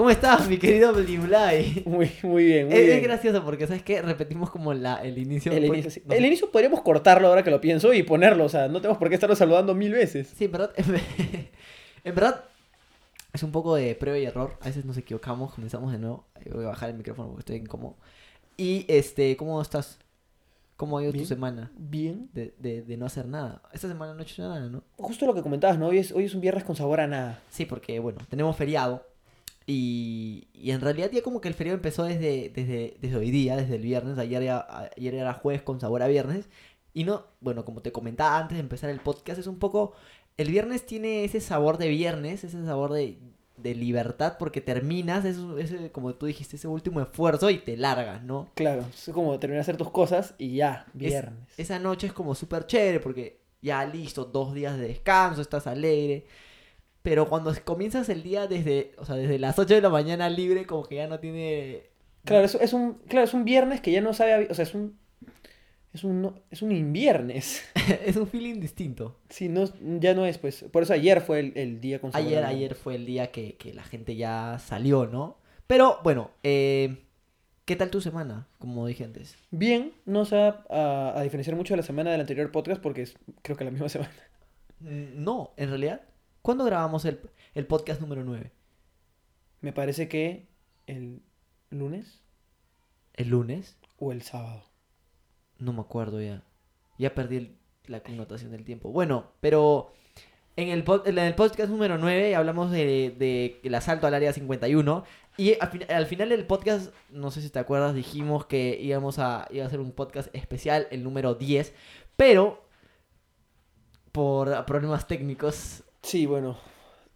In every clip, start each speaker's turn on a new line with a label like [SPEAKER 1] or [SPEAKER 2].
[SPEAKER 1] ¿Cómo estás, mi querido Blibly?
[SPEAKER 2] Muy, muy bien, muy
[SPEAKER 1] Es,
[SPEAKER 2] bien.
[SPEAKER 1] es gracioso porque, ¿sabes qué? Repetimos como la, el inicio.
[SPEAKER 2] El
[SPEAKER 1] porque-
[SPEAKER 2] inicio, sí.
[SPEAKER 1] no sé-
[SPEAKER 2] El inicio podríamos cortarlo ahora que lo pienso y ponerlo, o sea, no tenemos por qué estarlo saludando mil veces.
[SPEAKER 1] Sí, en verdad, en verdad es un poco de prueba y error. A veces nos equivocamos, comenzamos de nuevo. Voy a bajar el micrófono porque estoy incómodo. Y, este, ¿cómo estás? ¿Cómo ha ido tu semana
[SPEAKER 2] Bien.
[SPEAKER 1] de, de, de no hacer nada? Esta semana no he hecho nada, ¿no?
[SPEAKER 2] Justo lo que comentabas, ¿no? Hoy es, hoy es un viernes con sabor a nada.
[SPEAKER 1] Sí, porque, bueno, tenemos feriado. Y, y en realidad ya como que el feriado empezó desde, desde, desde hoy día, desde el viernes. Ayer, ya- ayer era jueves con sabor a viernes. Y no, bueno, como te comentaba antes de empezar el podcast, es un poco... El viernes tiene ese sabor de viernes, ese sabor de, de libertad, porque terminas, ese, ese, como tú dijiste, ese último esfuerzo y te largas, ¿no?
[SPEAKER 2] Claro, es como terminar de hacer tus cosas y ya,
[SPEAKER 1] Es-
[SPEAKER 2] viernes.
[SPEAKER 1] esa noche es como súper chévere porque ya listo, dos días de descanso, estás alegre. Pero cuando comienzas el día desde, o sea, desde las 8 de la mañana libre, como que ya no tiene...
[SPEAKER 2] Claro, es, es un, claro, es un viernes que ya no sabe, o sea, es un, es un, es un inviernes.
[SPEAKER 1] es un feeling distinto.
[SPEAKER 2] Sí, no, ya no es, pues, por eso ayer fue el, el día con
[SPEAKER 1] Ayer, ayer fue el día que, que la gente ya salió, ¿no? Pero bueno, eh, ¿qué tal tu semana? Como dije antes.
[SPEAKER 2] Bien, no se va a, a diferenciar mucho de la semana del anterior podcast porque es creo que la misma semana.
[SPEAKER 1] Mm, No, en realidad, ¿cuándo grabamos el, el podcast número 9?
[SPEAKER 2] Me parece que el lunes
[SPEAKER 1] ¿El lunes?
[SPEAKER 2] o el sábado.
[SPEAKER 1] No me acuerdo ya. Ya perdí el- la connotación del tiempo. Bueno, pero en el, en el podcast número 9 hablamos de, de el asalto al área 51. Y al, fin- al final del podcast, no sé si te acuerdas, dijimos que íbamos a, iba a hacer un podcast especial, el número 10. Pero por problemas técnicos
[SPEAKER 2] Sí, bueno.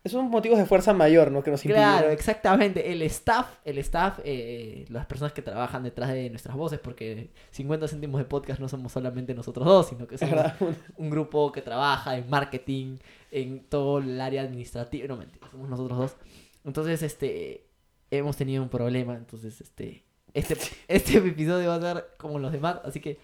[SPEAKER 2] Son motivos de fuerza mayor, ¿no? Que nos
[SPEAKER 1] Claro,
[SPEAKER 2] impidieron.
[SPEAKER 1] exactamente. El staff, el staff, eh, las personas que trabajan detrás de nuestras voces, porque 50 céntimos de podcast no somos solamente nosotros dos, sino que
[SPEAKER 2] Es
[SPEAKER 1] somos un grupo que trabaja en marketing, en todo el área administrativa. No, mentira, somos nosotros dos. Entonces, este, hemos tenido un problema. Entonces, este, este, este episodio va a ser como los demás. Así que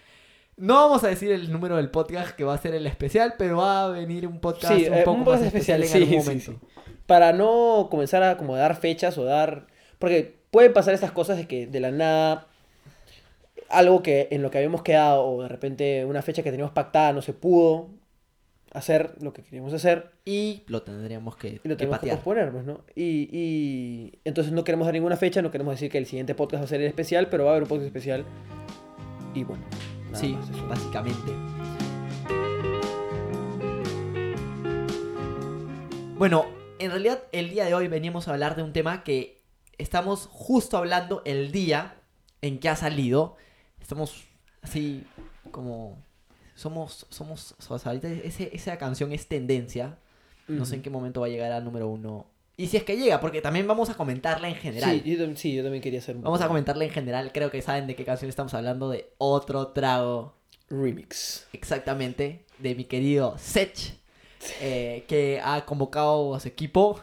[SPEAKER 1] no vamos a decir el número del podcast que va a ser el especial, pero va a venir un podcast
[SPEAKER 2] Sí,
[SPEAKER 1] un
[SPEAKER 2] eh,
[SPEAKER 1] poco
[SPEAKER 2] un
[SPEAKER 1] más
[SPEAKER 2] podcast
[SPEAKER 1] especial,
[SPEAKER 2] especial,
[SPEAKER 1] en
[SPEAKER 2] sí,
[SPEAKER 1] algún momento.
[SPEAKER 2] sí. Para no comenzar a como dar fechas o dar... Porque pueden pasar estas cosas de que de la nada algo que en lo que habíamos quedado o de repente una fecha que teníamos pactada no se pudo hacer lo que queríamos hacer
[SPEAKER 1] Y lo tendríamos que,
[SPEAKER 2] y lo
[SPEAKER 1] que
[SPEAKER 2] tenemos que
[SPEAKER 1] patear.
[SPEAKER 2] posponer, ¿no? Y, y entonces no queremos dar ninguna fecha, no queremos decir que el siguiente podcast va a ser el especial, pero va a haber un podcast especial y bueno. Nada
[SPEAKER 1] Sí,
[SPEAKER 2] más eso.
[SPEAKER 1] básicamente. Bueno, en realidad el día de hoy veníamos a hablar de un tema que estamos justo hablando el día en que ha salido. Estamos así como... Somos, somos, o sea, ahorita ese- esa canción es tendencia. No sé en qué momento va a llegar a número uno. Y si es que llega, porque también vamos a comentarla en general.
[SPEAKER 2] Sí yo, tam- sí, yo también quería hacer un
[SPEAKER 1] Vamos a comentarla en general. Creo que saben de qué canción estamos hablando. De otro trago
[SPEAKER 2] remix.
[SPEAKER 1] exactamente de mi querido Sech, eh, que ha convocado a su equipo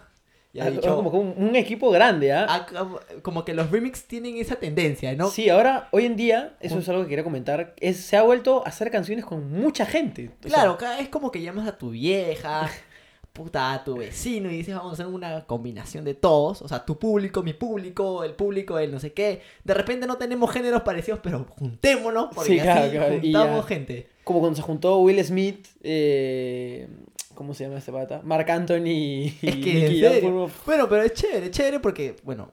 [SPEAKER 1] y ha
[SPEAKER 2] Ah,
[SPEAKER 1] dicho
[SPEAKER 2] como que un, equipo grande, ¿ah?
[SPEAKER 1] ha- como- como que los remix tienen esa tendencia, ¿no?
[SPEAKER 2] Sí, ahora, hoy en día, eso es algo que quería comentar, es, se ha vuelto a hacer canciones con mucha gente. Sea,
[SPEAKER 1] Claro, cada vez como que llamas a tu vieja, puta, a tu vecino y dices vamos a hacer una combinación de todos, o sea, tu público, mi público, el público, el no sé qué. De repente no tenemos géneros parecidos, pero juntémonos porque
[SPEAKER 2] Sí, claro,
[SPEAKER 1] así
[SPEAKER 2] claro, y
[SPEAKER 1] juntamos gente.
[SPEAKER 2] como cuando se juntó Will Smith, eh, ¿cómo se llama este pata? Mark Anthony y
[SPEAKER 1] Es que, en serio. Bueno, pero es chévere, es chévere porque, bueno,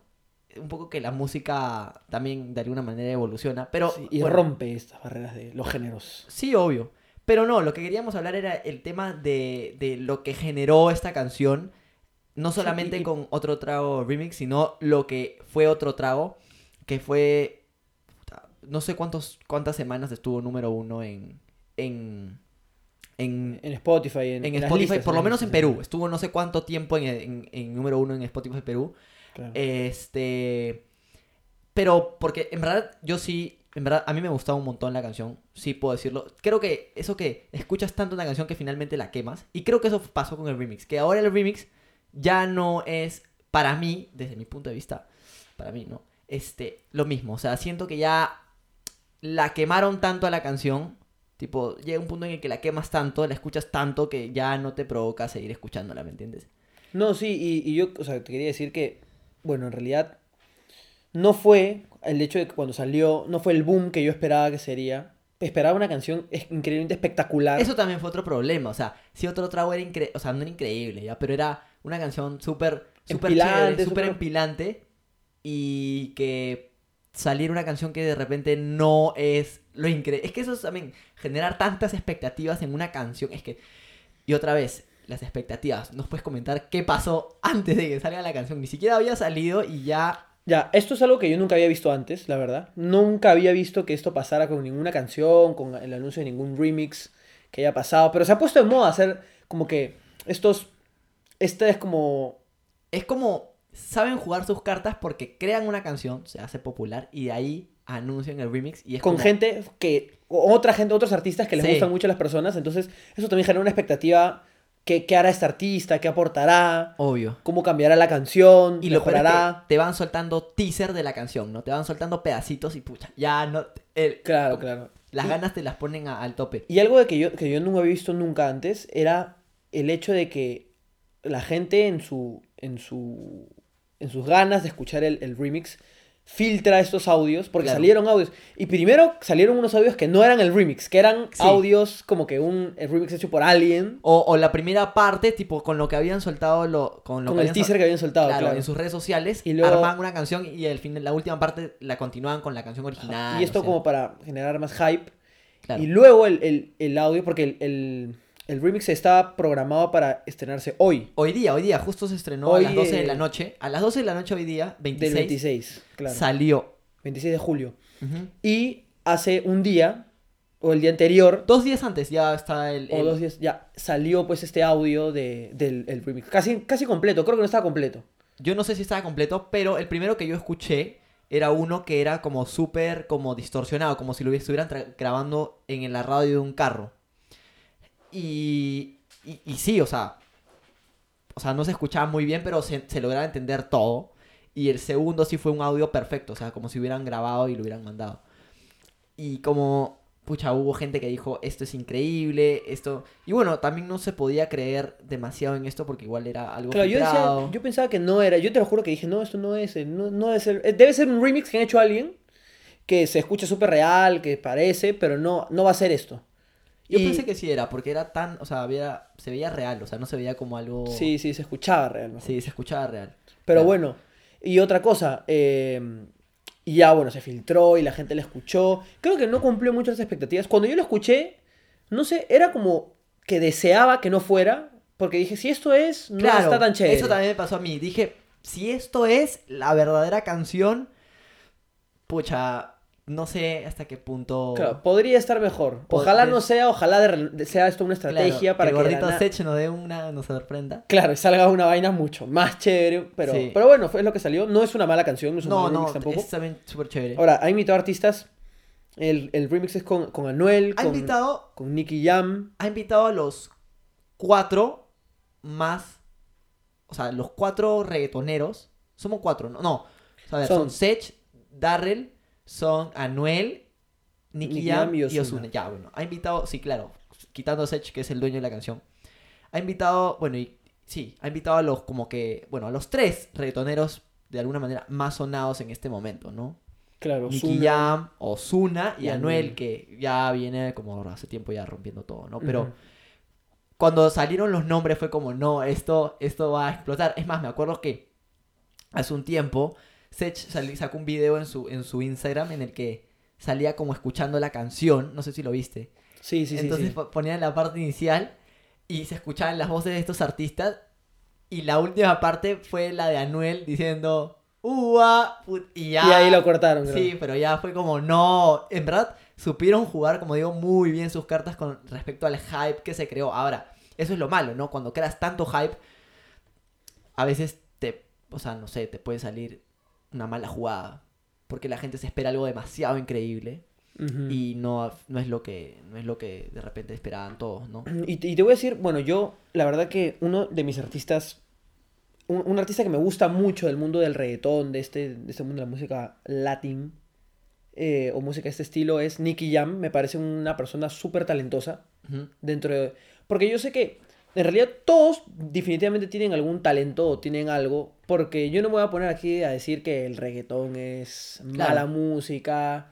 [SPEAKER 1] un poco que la música también de alguna manera evoluciona, pero...
[SPEAKER 2] sí, y
[SPEAKER 1] bueno,
[SPEAKER 2] rompe estas barreras de los géneros.
[SPEAKER 1] Sí, obvio. Pero no, lo que queríamos hablar era el tema de, de lo que generó esta canción. No solamente
[SPEAKER 2] y-
[SPEAKER 1] con otro trago remix, sino lo que fue otro trago, que fue... No sé cuántos, cuántas semanas estuvo número uno en... en en,
[SPEAKER 2] En Spotify, en,
[SPEAKER 1] en
[SPEAKER 2] en
[SPEAKER 1] Spotify,
[SPEAKER 2] listas,
[SPEAKER 1] por lo menos en Perú. Estuvo no sé cuánto tiempo en, número uno en Spotify Perú.
[SPEAKER 2] Claro.
[SPEAKER 1] Este. Pero, porque en verdad, yo sí. En verdad, a mí me gustaba un montón la canción. Sí puedo decirlo. Creo que eso que escuchas tanto una canción que finalmente la quemas. Y creo que eso pasó con el remix. Que ahora el remix ya no es, para mí, desde mi punto de vista, para mí, ¿no? Este, lo mismo. O sea, siento que ya la quemaron tanto a la canción. Tipo, llega un punto en el que la quemas tanto, la escuchas tanto que ya no te provoca seguir escuchándola, ¿me entiendes?
[SPEAKER 2] No, sí, y, y yo, o sea, te quería decir que bueno, en realidad no fue el hecho de que cuando salió, no fue el boom que yo esperaba que sería. Esperaba una canción increíblemente espectacular.
[SPEAKER 1] Eso también fue otro problema, o sea, si otro trago era increíble, o sea, no era increíble, ¿ya? Pero era una canción súper, súper
[SPEAKER 2] Empilante,
[SPEAKER 1] súper- empilante y que salir una canción que de repente no es lo increíble. Es que eso es también, generar tantas expectativas en una canción, es que, y otra vez, las expectativas, nos puedes comentar qué pasó antes de que salga la canción, ni siquiera había salido y ya...
[SPEAKER 2] Ya, esto es algo que yo nunca había visto antes, la verdad. Nunca había visto que esto pasara con ninguna canción, con el anuncio de ningún remix que haya pasado. Pero se ha puesto de moda hacer como que estos... Esta es como...
[SPEAKER 1] Es como, saben jugar sus cartas porque crean una canción, se hace popular y de ahí anuncian el remix y es
[SPEAKER 2] con
[SPEAKER 1] como-
[SPEAKER 2] gente que... Otra gente, otros artistas que les
[SPEAKER 1] Sí.
[SPEAKER 2] gustan mucho a las personas. Entonces, eso también genera una expectativa. ¿Qué, qué hará este artista? ¿Qué aportará?
[SPEAKER 1] Obvio.
[SPEAKER 2] ¿Cómo cambiará la canción?
[SPEAKER 1] Y lo que te van soltando teaser de la canción, ¿no? Te van soltando pedacitos y pucha, ya no... el-
[SPEAKER 2] Claro, claro.
[SPEAKER 1] Las
[SPEAKER 2] Y-
[SPEAKER 1] ganas te las ponen a- al tope.
[SPEAKER 2] Y algo de que yo, que yo no había visto nunca antes era el hecho de que la gente en su. en su. en sus ganas de escuchar el, el remix filtra estos audios. Porque
[SPEAKER 1] Claro.
[SPEAKER 2] salieron audios. Y primero salieron unos audios que no eran el remix, que eran
[SPEAKER 1] Sí.
[SPEAKER 2] audios como que un el remix hecho por alguien.
[SPEAKER 1] O, o la primera parte, tipo, con lo que habían soltado, lo, con lo
[SPEAKER 2] Con
[SPEAKER 1] que
[SPEAKER 2] el teaser
[SPEAKER 1] sol-
[SPEAKER 2] que habían soltado,
[SPEAKER 1] claro,
[SPEAKER 2] claro.
[SPEAKER 1] en sus redes sociales,
[SPEAKER 2] Y luego-
[SPEAKER 1] armaban una canción y al fin, la última parte la continuaban con la canción original.
[SPEAKER 2] y esto
[SPEAKER 1] o sea,
[SPEAKER 2] como para generar más hype.
[SPEAKER 1] claro.
[SPEAKER 2] Y luego el, el- el audio, porque el, el- el remix estaba programado para estrenarse hoy.
[SPEAKER 1] Hoy día, hoy día, justo se estrenó
[SPEAKER 2] Hoy,
[SPEAKER 1] a las 12 de la noche. A las 12 de la noche hoy día, 26,
[SPEAKER 2] Del 26, claro.
[SPEAKER 1] salió.
[SPEAKER 2] 26 de julio. Y hace un día, o el día anterior,
[SPEAKER 1] Dos días antes ya está el...
[SPEAKER 2] o
[SPEAKER 1] el-
[SPEAKER 2] dos días, ya salió pues este audio de, del el remix. Casi, casi completo, creo que no estaba completo.
[SPEAKER 1] Yo no sé si estaba completo, pero el primero que yo escuché era uno que era como súper como distorsionado, como si lo estuvieran grabando en la radio de un carro. Y, y, y sí, o sea, o sea, no se escuchaba muy bien, pero se, se lograba entender todo. Y el segundo sí fue un audio perfecto, o sea, como si hubieran grabado y lo hubieran mandado. Y como, pucha, hubo gente que dijo, esto es increíble, esto... Y bueno, también no se podía creer demasiado en esto porque igual era algo
[SPEAKER 2] Claro, yo, decía, yo pensaba que no era, yo te lo juro que dije, no, esto no es, no, no debe ser, eh, debe ser un remix que han hecho alguien que se escucha súper real, que parece, pero no, no va a ser esto.
[SPEAKER 1] Yo
[SPEAKER 2] Y-
[SPEAKER 1] pensé que sí era, porque era tan, o sea, había, se veía real, o sea, no se veía como algo...
[SPEAKER 2] Sí, sí, se escuchaba real. mejor.
[SPEAKER 1] Sí, se escuchaba real.
[SPEAKER 2] Pero
[SPEAKER 1] Claro.
[SPEAKER 2] bueno, y otra cosa, eh, y ya bueno, se filtró y la gente la escuchó. Creo que no cumplió muchas expectativas. Cuando yo lo escuché, no sé, era como que deseaba que no fuera, porque dije, si esto es, no
[SPEAKER 1] Claro,
[SPEAKER 2] está tan chévere.
[SPEAKER 1] eso también me pasó a mí. Dije, si esto es la verdadera canción, pucha, no sé hasta qué punto...
[SPEAKER 2] Claro, podría estar mejor. Ojalá no sea, ojalá de- sea esto una
[SPEAKER 1] Claro,
[SPEAKER 2] estrategia para
[SPEAKER 1] que el gordito Sech nos dé una, nos sorprenda.
[SPEAKER 2] Claro, y salga una vaina mucho más chévere. Pero,
[SPEAKER 1] Sí.
[SPEAKER 2] pero bueno, fue lo que salió. No es una mala canción, no es un
[SPEAKER 1] No, no,
[SPEAKER 2] remix tampoco.
[SPEAKER 1] es también súper chévere.
[SPEAKER 2] Ahora, ha invitado artistas. El, el remix es con, con Anuel,
[SPEAKER 1] ha
[SPEAKER 2] con,
[SPEAKER 1] invitado,
[SPEAKER 2] con Nicky Jam.
[SPEAKER 1] ha invitado a los cuatro más, o sea, los cuatro reggaetoneros, somos cuatro, no, no, a ver, son,
[SPEAKER 2] Son-
[SPEAKER 1] Sech, Darrell, son Anuel, Nicky Jam
[SPEAKER 2] y Ozuna.
[SPEAKER 1] Ya, bueno, ha invitado, sí, claro, quitando a Sech, que es el dueño de la canción, ha invitado, bueno, y sí, ha invitado a los como que, bueno, a los tres reggaetoneros de alguna manera más sonados en este momento, ¿no?
[SPEAKER 2] Claro,
[SPEAKER 1] Nicky. Jam, Ozuna y,
[SPEAKER 2] y
[SPEAKER 1] Anuel,
[SPEAKER 2] Anuel.
[SPEAKER 1] que ya viene como hace tiempo ya rompiendo todo, ¿no? Pero cuando salieron los nombres fue como, no, esto, esto va a explotar. Es más, me acuerdo que hace un tiempo Sech sacó un video en su, en su Instagram en el que salía como escuchando la canción, no sé si lo viste.
[SPEAKER 2] Sí, sí, sí.
[SPEAKER 1] Entonces
[SPEAKER 2] sí.
[SPEAKER 1] ponían la parte inicial y se escuchaban las voces de estos artistas y la última parte fue la de Anuel diciendo, ¡Ua! put-", Y ya...
[SPEAKER 2] Y ahí lo cortaron, creo.
[SPEAKER 1] Sí, pero ya fue como, no, en verdad supieron jugar, como digo, muy bien sus cartas con respecto al hype que se creó. Ahora, eso es lo malo, ¿no? Cuando creas tanto hype, a veces te, o sea, no sé, te puede salir una mala jugada. Porque la gente se espera algo demasiado increíble y no, no es lo que no es lo que de repente esperaban todos, ¿no?
[SPEAKER 2] Y, te- y te voy a decir, bueno, yo, la verdad que uno de mis artistas, un, un artista que me gusta mucho del mundo del reggaetón, de este, de este mundo de la música latín, eh, o música de este estilo, es Nicky Jam. Me parece una persona súper talentosa dentro de... Porque yo sé que en realidad todos definitivamente tienen algún talento o tienen algo, porque yo no me voy a poner aquí a decir que el reggaetón es mala
[SPEAKER 1] Claro.
[SPEAKER 2] música.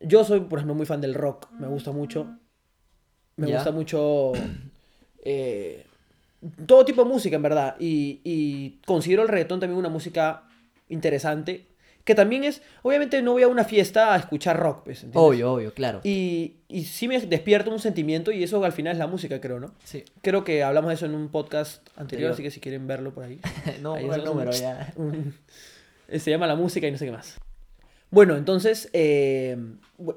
[SPEAKER 2] Yo soy, por ejemplo, muy fan del rock, me gusta mucho. Me
[SPEAKER 1] Ya.
[SPEAKER 2] gusta mucho eh, todo tipo de música, en verdad. Y, y considero el reggaetón también una música interesante. Que también es, obviamente no voy a una fiesta a escuchar rock, pues, ¿entiendes?
[SPEAKER 1] Obvio, obvio, claro.
[SPEAKER 2] Y, y sí me despierta un sentimiento y eso al final es la música, creo, ¿no?
[SPEAKER 1] Sí.
[SPEAKER 2] Creo que hablamos de eso en un podcast anterior, así que si quieren verlo por ahí.
[SPEAKER 1] no,
[SPEAKER 2] Ahí
[SPEAKER 1] el
[SPEAKER 2] un-
[SPEAKER 1] número ya.
[SPEAKER 2] un- se llama La Música y no sé qué más. Bueno, entonces, eh,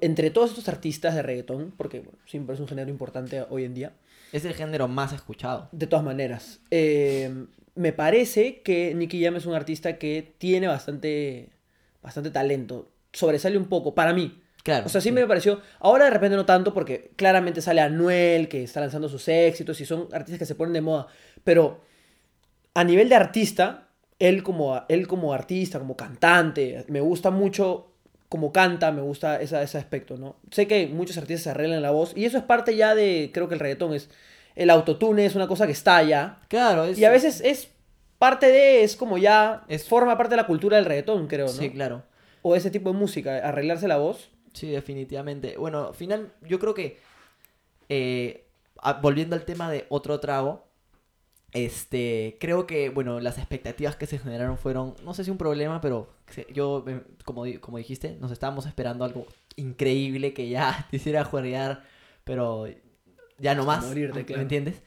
[SPEAKER 2] entre todos estos artistas de reggaetón, porque bueno, siempre es un género importante hoy en día,
[SPEAKER 1] Es el género más escuchado.
[SPEAKER 2] de todas maneras, eh, me parece que Nicky Jam es un artista que tiene bastante, bastante talento. Sobresale un poco, para mí.
[SPEAKER 1] Claro.
[SPEAKER 2] O sea, sí, me pareció. Ahora de repente no tanto, porque claramente sale Anuel, que está lanzando sus éxitos y son artistas que se ponen de moda. Pero a nivel de artista, él como, él como artista, como cantante, me gusta mucho como canta, me gusta esa, ese aspecto, ¿no? Sé que muchos artistas se arreglan la voz y eso es parte ya de, creo que el reggaetón es, el autotune es una cosa que está ya.
[SPEAKER 1] Claro, es...
[SPEAKER 2] Y a veces es parte de, es como ya,
[SPEAKER 1] Es-
[SPEAKER 2] forma parte de la cultura del reggaetón, creo, ¿no?
[SPEAKER 1] Sí, claro.
[SPEAKER 2] O ese tipo de música, arreglarse la voz.
[SPEAKER 1] Sí, definitivamente. Bueno, al final, yo creo que. eh, volviendo al tema de otro trago. Este. Creo que, bueno, las expectativas que se generaron fueron. No sé si un problema, pero yo, eh, como, como dijiste, nos estábamos esperando algo increíble que ya te hiciera juerrear, pero ya no más.
[SPEAKER 2] morirte,
[SPEAKER 1] ¿Me
[SPEAKER 2] claro.
[SPEAKER 1] entiendes?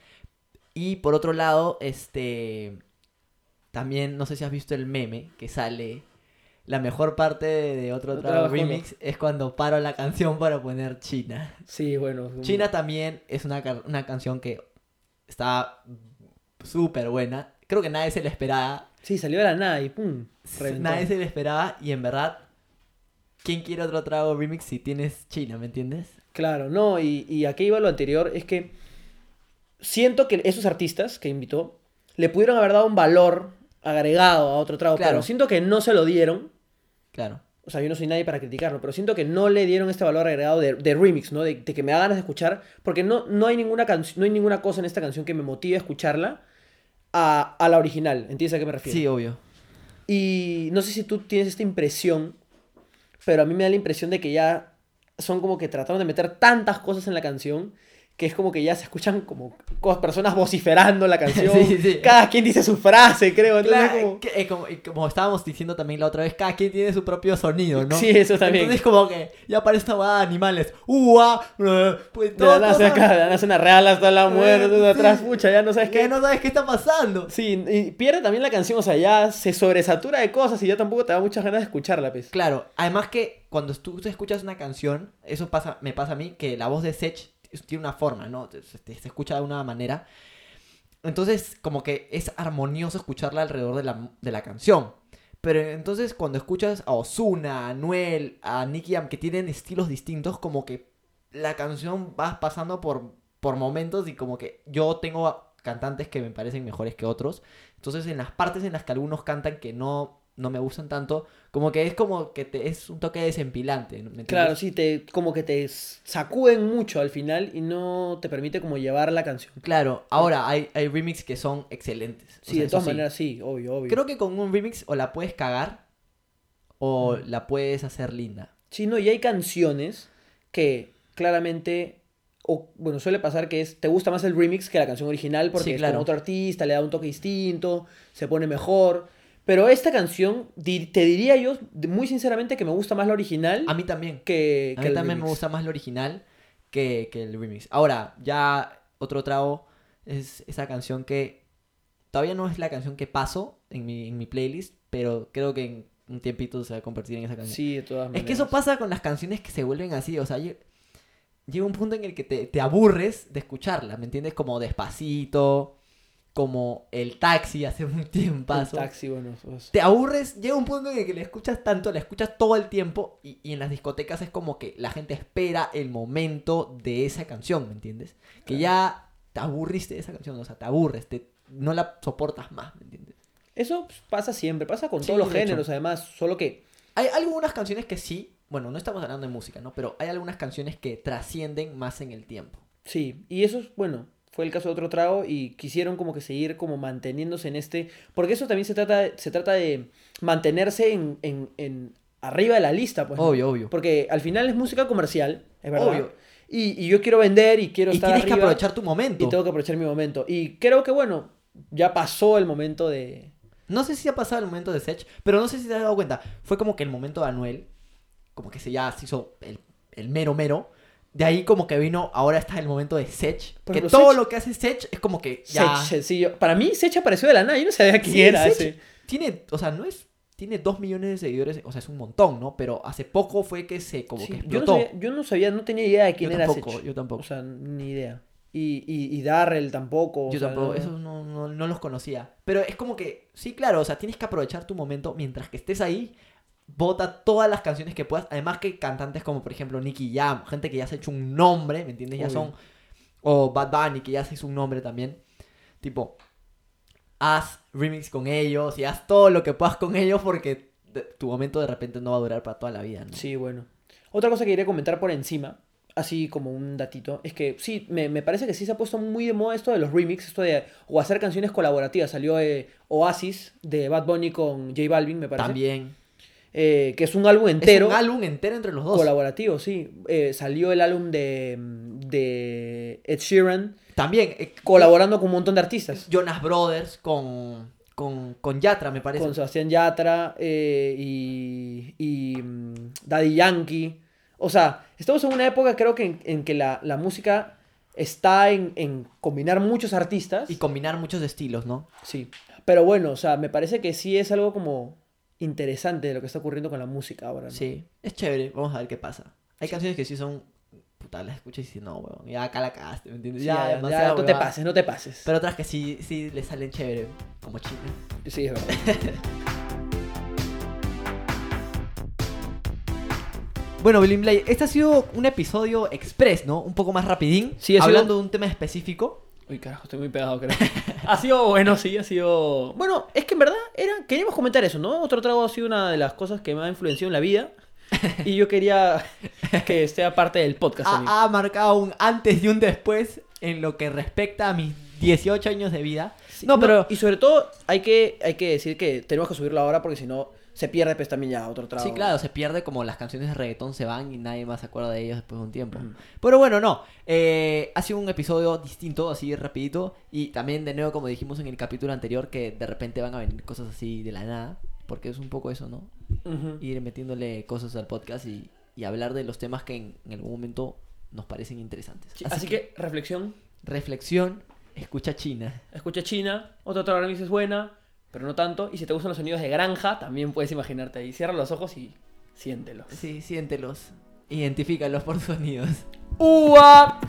[SPEAKER 1] Y por otro lado, este. También, no sé si has visto el meme que sale. La mejor parte de, otro
[SPEAKER 2] Otro
[SPEAKER 1] trago
[SPEAKER 2] trago,
[SPEAKER 1] remix es cuando paro la canción para poner China.
[SPEAKER 2] Sí, bueno.
[SPEAKER 1] China también es una, una canción que está súper buena. Creo que nadie se la esperaba.
[SPEAKER 2] Sí, salió de la nada y pum. reventó.
[SPEAKER 1] Nadie se la esperaba y en verdad, ¿quién quiere otro trago remix si tienes China, me entiendes?
[SPEAKER 2] Claro, no, y, y aquí iba lo anterior, es que siento que esos artistas que invitó le pudieron haber dado un valor agregado a otro trago,
[SPEAKER 1] Claro.
[SPEAKER 2] pero siento que no se lo dieron.
[SPEAKER 1] Claro.
[SPEAKER 2] O sea, yo no soy nadie para criticarlo, pero siento que no le dieron este valor agregado de, de remix, ¿no? De, de que me da ganas de escuchar, porque no, no, hay ninguna no hay ninguna cosa en esta canción que me motive a escucharla a, a la original. ¿Entiendes a qué me refiero?
[SPEAKER 1] Sí, obvio.
[SPEAKER 2] Y no sé si tú tienes esta impresión, pero a mí me da la impresión de que ya son como que trataron de meter tantas cosas en la canción que es como que ya se escuchan como co- personas vociferando la canción.
[SPEAKER 1] Sí, sí.
[SPEAKER 2] Cada quien dice su frase, creo. Entonces
[SPEAKER 1] Claro,
[SPEAKER 2] como...
[SPEAKER 1] que- eh, como, estábamos diciendo también la otra vez, cada quien tiene su propio sonido, ¿no?
[SPEAKER 2] Sí, eso también.
[SPEAKER 1] Entonces como que ya parece una hueá de animales. ¡Ua! Pues
[SPEAKER 2] De la
[SPEAKER 1] todo,
[SPEAKER 2] nada acá, de la nada suena real hasta la muerte,
[SPEAKER 1] Eh,
[SPEAKER 2] de atrás, pucha, ya no sabes qué.
[SPEAKER 1] no sabes qué está pasando.
[SPEAKER 2] Sí, y pierde también la canción, o sea, ya se sobresatura de cosas y ya tampoco te da muchas ganas de escucharla, pues.
[SPEAKER 1] Claro, además que cuando tú te escuchas una canción, eso pasa, me pasa a mí, que la voz de Sech tiene una forma, ¿no? Se, escucha de una manera. Entonces, como que es armonioso escucharla alrededor de la, de la canción. Pero entonces cuando escuchas a Ozuna, a Anuel, a Nicky Jam, que tienen estilos distintos, como que la canción va pasando por, por momentos y como que yo tengo cantantes que me parecen mejores que otros. Entonces en las partes en las que algunos cantan que no, no me gustan tanto, como que es como que te, es un toque desempilante.
[SPEAKER 2] Claro, sí, te, como que te sacuden mucho al final y no te permite como llevar la canción.
[SPEAKER 1] Claro, ahora hay, hay remix que son excelentes. O
[SPEAKER 2] Sí,
[SPEAKER 1] sea,
[SPEAKER 2] de todas
[SPEAKER 1] sí.
[SPEAKER 2] maneras, sí, obvio, obvio.
[SPEAKER 1] Creo que con un remix o la puedes cagar o
[SPEAKER 2] Mm.
[SPEAKER 1] la puedes hacer linda.
[SPEAKER 2] Sí, no, y hay canciones que claramente, o bueno, suele pasar que es, te gusta más el remix que la canción original porque
[SPEAKER 1] Sí,
[SPEAKER 2] es
[SPEAKER 1] claro.
[SPEAKER 2] con otro artista, le da un toque distinto, se pone mejor. Pero esta canción, te diría yo, muy sinceramente, que me gusta más la original
[SPEAKER 1] A mí también.
[SPEAKER 2] que,
[SPEAKER 1] A
[SPEAKER 2] que
[SPEAKER 1] mí también me gusta más el original que, que el remix. Ahora, ya otro trago es esa canción que todavía no es la canción que paso en mi, en mi playlist, pero creo que en un tiempito se va a convertir en esa canción.
[SPEAKER 2] Sí, de todas
[SPEAKER 1] es
[SPEAKER 2] maneras.
[SPEAKER 1] que eso pasa con las canciones que se vuelven así, o sea, lle- llega un punto en el que te, te aburres de escucharla, ¿me entiendes? Como despacito, como el taxi hace un
[SPEAKER 2] El
[SPEAKER 1] tiempazo.
[SPEAKER 2] taxi, bueno, pues,
[SPEAKER 1] Te aburres, llega un punto en el que la escuchas tanto, la escuchas todo el tiempo y, y en las discotecas es como que la gente espera el momento de esa canción, ¿me entiendes? Que ya te aburriste de esa canción, o sea, te aburres, te, no la soportas más, ¿me entiendes?
[SPEAKER 2] Eso pues, pasa siempre, pasa con
[SPEAKER 1] Sí,
[SPEAKER 2] todos los
[SPEAKER 1] hecho.
[SPEAKER 2] géneros, además, solo que
[SPEAKER 1] Hay algunas canciones que sí, bueno, no estamos hablando de música, ¿no? Pero hay algunas canciones que trascienden más en el tiempo.
[SPEAKER 2] sí, y eso es, bueno, fue el caso de otro trago y quisieron como que seguir como manteniéndose en este, porque eso también se trata, se trata de mantenerse en, en- en arriba de la lista, pues. ¿no?
[SPEAKER 1] Obvio, obvio.
[SPEAKER 2] Porque al final es música comercial, es verdad.
[SPEAKER 1] Obvio.
[SPEAKER 2] Y, y yo quiero vender y quiero
[SPEAKER 1] Y
[SPEAKER 2] estar
[SPEAKER 1] tienes que
[SPEAKER 2] arriba
[SPEAKER 1] aprovechar tu momento.
[SPEAKER 2] y tengo que aprovechar mi momento. Y creo que bueno, ya pasó el momento de...
[SPEAKER 1] No sé si ha pasado el momento de Sech, pero no sé si te has dado cuenta. Fue como que el momento de Anuel, como que se ya se hizo el, el mero mero. De ahí como que vino, ahora está el momento de Sech.
[SPEAKER 2] Por
[SPEAKER 1] que todo
[SPEAKER 2] Sech-
[SPEAKER 1] lo que hace Sech es como que ya...
[SPEAKER 2] Sech, sencillo. Para mí, Sech apareció de la nada. Yo no sabía quién
[SPEAKER 1] Sí,
[SPEAKER 2] era
[SPEAKER 1] Sech
[SPEAKER 2] ese.
[SPEAKER 1] Tiene, o sea, no es... Tiene dos millones de seguidores, o sea, es un montón, ¿no? Pero hace poco fue que se como
[SPEAKER 2] Sí,
[SPEAKER 1] que
[SPEAKER 2] yo, no
[SPEAKER 1] explotó.
[SPEAKER 2] sabía, yo no sabía, no tenía idea de quién
[SPEAKER 1] yo
[SPEAKER 2] era
[SPEAKER 1] tampoco,
[SPEAKER 2] Sech.
[SPEAKER 1] yo tampoco.
[SPEAKER 2] O sea, ni idea. Y, y, y Darrell tampoco. o
[SPEAKER 1] Yo
[SPEAKER 2] sea,
[SPEAKER 1] tampoco,
[SPEAKER 2] no-
[SPEAKER 1] eso no, no, no los conocía. Pero es como que, sí, claro, o sea, tienes que aprovechar tu momento mientras que estés ahí. Bota todas las canciones que puedas. Además que cantantes como, por ejemplo, Nicky Jam, gente que ya se ha hecho un nombre, ¿me entiendes? Ya son... O Bad Bunny, que ya se hizo un nombre también. Tipo, haz remix con ellos y haz todo lo que puedas con ellos porque tu momento de repente no va a durar para toda la vida, ¿no?
[SPEAKER 2] Sí, bueno. Otra cosa que quería comentar por encima, así como un datito, es que sí, me, me parece que sí se ha puesto muy de moda esto de los remix, esto de o hacer canciones colaborativas. Salió eh, Oasis de Bad Bunny con J Balvin, me parece.
[SPEAKER 1] También.
[SPEAKER 2] Eh, que es un álbum entero.
[SPEAKER 1] Es un álbum entero entre los dos.
[SPEAKER 2] Colaborativo, sí. Eh, salió el álbum de, de Ed Sheeran
[SPEAKER 1] También. eh,
[SPEAKER 2] colaborando con un montón de artistas.
[SPEAKER 1] Jonas Brothers con, con, con Yatra, me parece.
[SPEAKER 2] Con Sebastián Yatra y, y mm, Daddy Yankee. O sea, estamos en una época creo que en, en que la, la música está en, en combinar muchos artistas.
[SPEAKER 1] Y combinar muchos estilos, ¿no?
[SPEAKER 2] Sí. Pero bueno, o sea, me parece que sí es algo como interesante de lo que está ocurriendo con la música ahora. ¿no?
[SPEAKER 1] Sí, es chévere, vamos a ver qué pasa. Hay canciones que sí son. Puta, las escuchas y dices, no, weón, ya acá la cagaste, ¿me entiendes?
[SPEAKER 2] Sí,
[SPEAKER 1] ya,
[SPEAKER 2] ya, ya,
[SPEAKER 1] demasiada
[SPEAKER 2] no te pases, no te pases.
[SPEAKER 1] Pero otras que sí, sí le salen chévere, como China.
[SPEAKER 2] Sí, es verdad.
[SPEAKER 1] Bueno, Billy Blay, este ha sido un episodio express, ¿no? Un poco más rapidín.
[SPEAKER 2] Sí, sido-
[SPEAKER 1] hablando de un tema específico.
[SPEAKER 2] Uy, carajo, estoy muy pegado, creo. ha sido bueno, sí, ha sido. Bueno, es que en verdad era. Queríamos comentar eso, ¿no? Otro trago ha sido una de las cosas que me ha influenciado en la vida. Y yo quería que esté parte del podcast.
[SPEAKER 1] Ha, ha marcado un antes y un después en lo que respecta a mis 18 años de vida.
[SPEAKER 2] Sí,
[SPEAKER 1] no, pero
[SPEAKER 2] Y sobre todo, hay que, hay que decir que tenemos que subirlo ahora porque si no, se pierde pues también ya otro trago.
[SPEAKER 1] Sí, claro, se pierde como las canciones de reggaetón se van y nadie más se acuerda de ellos después de un tiempo. Pero bueno, no. eh, ha sido un episodio distinto, así rapidito. Y también de nuevo, como dijimos en el capítulo anterior, que de repente van a venir cosas así de la nada. Porque es un poco eso, ¿no?
[SPEAKER 2] Ujú.
[SPEAKER 1] Ir metiéndole cosas al podcast y, y hablar de los temas que en, en algún momento nos parecen interesantes.
[SPEAKER 2] Sí, así, que, reflexión.
[SPEAKER 1] reflexión, escucha China.
[SPEAKER 2] Escucha China, otro trago es buena, pero no tanto. Y si te gustan los sonidos de granja, también puedes imaginarte ahí. Cierra los ojos y siéntelos.
[SPEAKER 1] Sí, siéntelos. Identifícalos por sonidos.
[SPEAKER 2] ¡Ua!